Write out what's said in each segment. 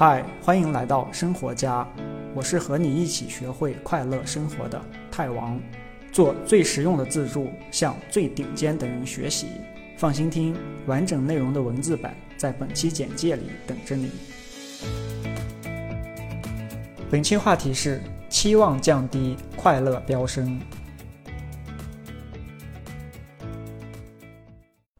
嗨，欢迎来到生活家，我是和你一起学会快乐生活的泰王，做最实用的自助，向最顶尖的人学习。放心听，完整内容的文字版在本期简介里等着你。本期话题是期望降低，快乐飙升。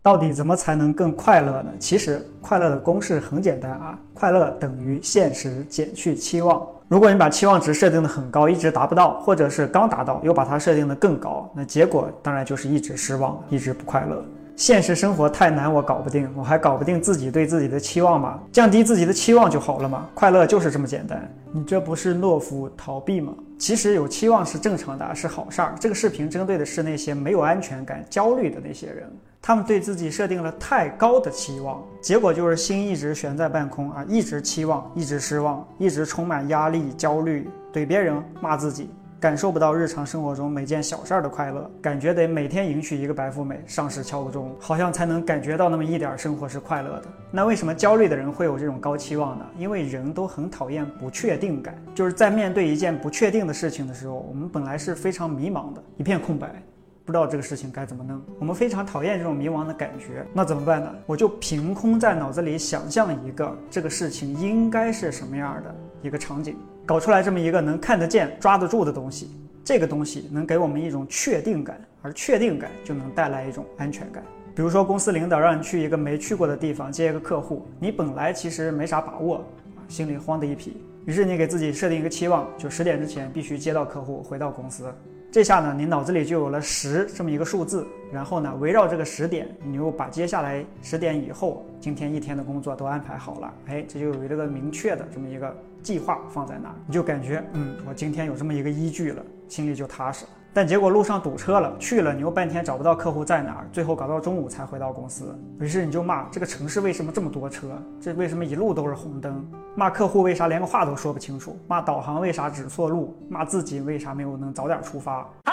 到底怎么才能更快乐呢？其实快乐的公式很简单啊，快乐等于现实减去期望。如果你把期望值设定的很高，一直达不到，或者是刚达到又把它设定的更高，那结果当然就是一直失望，一直不快乐。现实生活太难，我搞不定，我还搞不定自己对自己的期望吗？降低自己的期望就好了嘛。快乐就是这么简单。你这不是懦夫逃避吗？其实有期望是正常的，是好事儿。这个视频针对的是那些没有安全感、焦虑的那些人。他们对自己设定了太高的期望，结果就是心一直悬在半空啊，一直期望，一直失望，一直充满压力、焦虑，怼别人、骂自己，感受不到日常生活中每件小事儿的快乐，感觉得每天迎娶一个白富美，上市敲个钟，好像才能感觉到那么一点生活是快乐的。那为什么焦虑的人会有这种高期望呢？因为人都很讨厌不确定感，就是在面对一件不确定的事情的时候，我们本来是非常迷茫的，一片空白。不知道这个事情该怎么弄，我们非常讨厌这种迷茫的感觉。那怎么办呢？我就凭空在脑子里想象一个这个事情应该是什么样的一个场景，搞出来这么一个能看得见、抓得住的东西。这个东西能给我们一种确定感，而确定感就能带来一种安全感。比如说，公司领导让你去一个没去过的地方接一个客户，你本来其实没啥把握，心里慌的一批。于是你给自己设定一个期望，就十点之前必须接到客户，回到公司。这下呢，你脑子里就有了十这么一个数字，然后呢，围绕这个十点，你又把接下来十点以后今天一天的工作都安排好了，哎，这就有一个明确的这么一个计划放在那儿，你就感觉，嗯，我今天有这么一个依据了，心里就踏实了。但结果路上堵车了，去了你又半天找不到客户在哪儿，最后搞到中午才回到公司。于是你就骂这个城市为什么这么多车，这为什么一路都是红灯？骂客户为啥连个话都说不清楚？骂导航为啥指错路？骂自己为啥没有能早点出发？啊，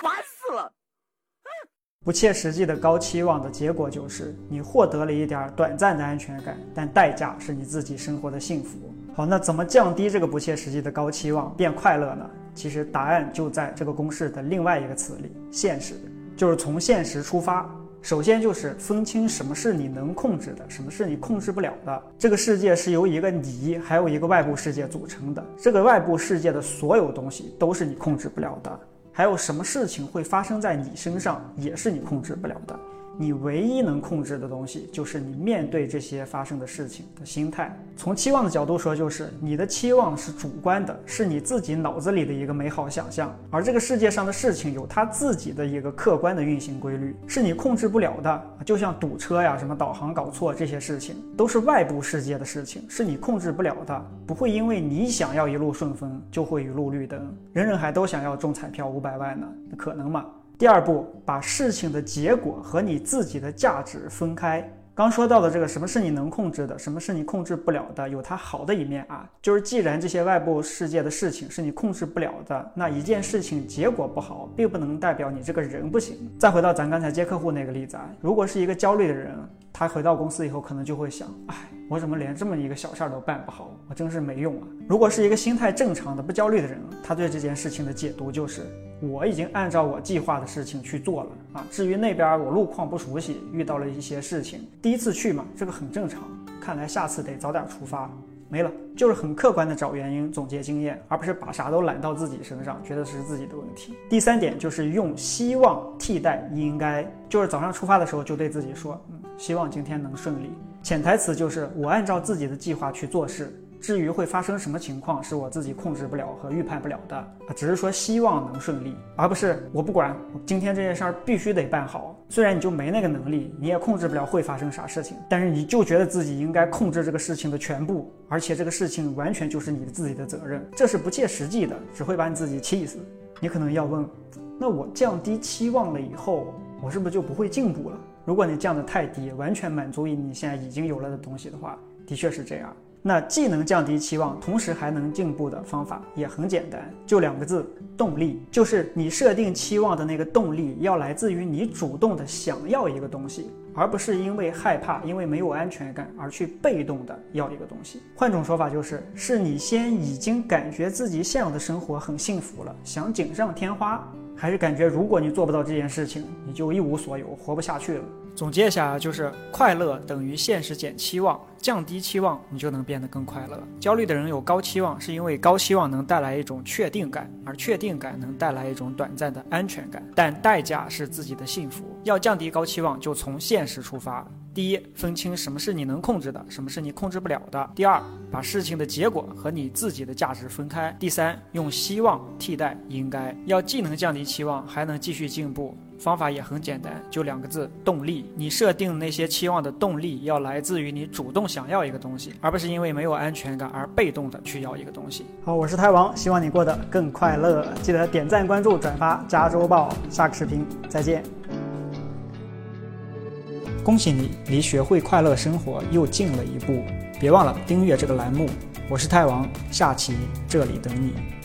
烦死了！不切实际的高期望的结果就是你获得了一点短暂的安全感，但代价是你自己生活的幸福。好，那怎么降低这个不切实际的高期望，变快乐呢？其实答案就在这个公式的另外一个词里，现实，就是从现实出发。首先就是分清什么是你能控制的，什么是你控制不了的。这个世界是由一个你，还有一个外部世界组成的。这个外部世界的所有东西都是你控制不了的。还有什么事情会发生在你身上，也是你控制不了的。你唯一能控制的东西，就是你面对这些发生的事情的心态。从期望的角度说，就是你的期望是主观的，是你自己脑子里的一个美好想象。而这个世界上的事情有它自己的一个客观的运行规律，是你控制不了的。就像堵车呀，什么导航搞错这些事情，都是外部世界的事情，是你控制不了的。不会因为你想要一路顺风，就会一路绿灯。人人还都想要中彩票五百万呢，可能吗？第二步，把事情的结果和你自己的价值分开。刚说到的这个，什么是你能控制的，什么是你控制不了的，有它好的一面啊。就是既然这些外部世界的事情是你控制不了的，那一件事情结果不好，并不能代表你这个人不行。再回到咱刚才接客户那个例子啊，如果是一个焦虑的人，他回到公司以后，可能就会想，哎，我怎么连这么一个小事儿都办不好，我真是没用啊。如果是一个心态正常的、不焦虑的人，他对这件事情的解读就是。我已经按照我计划的事情去做了啊。至于那边我路况不熟悉，遇到了一些事情，第一次去嘛，这个很正常。看来下次得早点出发。没了，就是很客观的找原因，总结经验，而不是把啥都揽到自己身上，觉得是自己的问题。第三点就是用希望替代应该，就是早上出发的时候就对自己说，嗯，希望今天能顺利。潜台词就是我按照自己的计划去做事。至于会发生什么情况，是我自己控制不了和预判不了的，只是说希望能顺利，而不是我不管，今天这件事儿必须得办好。虽然你就没那个能力，你也控制不了会发生啥事情，但是你就觉得自己应该控制这个事情的全部，而且这个事情完全就是你自己的责任，这是不切实际的，只会把你自己气死。你可能要问，那我降低期望了以后，我是不是就不会进步了？如果你降得太低，完全满足于你现在已经有了的东西的话，的确是这样。那既能降低期望，同时还能进步的方法也很简单，就两个字：动力。就是你设定期望的那个动力，要来自于你主动的想要一个东西，而不是因为害怕、因为没有安全感而去被动的要一个东西。换种说法就是，是你先已经感觉自己现有的生活很幸福了，想锦上添花。还是感觉，如果你做不到这件事情，你就一无所有，活不下去了。总结一下啊，就是快乐等于现实减期望，降低期望，你就能变得更快乐。焦虑的人有高期望，是因为高期望能带来一种确定感，而确定感能带来一种短暂的安全感，但代价是自己的幸福。要降低高期望，就从现实出发。第一，分清什么是你能控制的，什么是你控制不了的。第二，把事情的结果和你自己的价值分开。第三，用希望替代应该。要既能降低期望，还能继续进步，方法也很简单，就两个字：动力。你设定那些期望的动力，要来自于你主动想要一个东西，而不是因为没有安全感而被动的去要一个东西。好，我是太王，希望你过得更快乐。记得点赞、关注、转发，加周报。下个视频再见。恭喜你，离学会快乐生活又近了一步。别忘了订阅这个栏目。我是泰王，下期这里等你。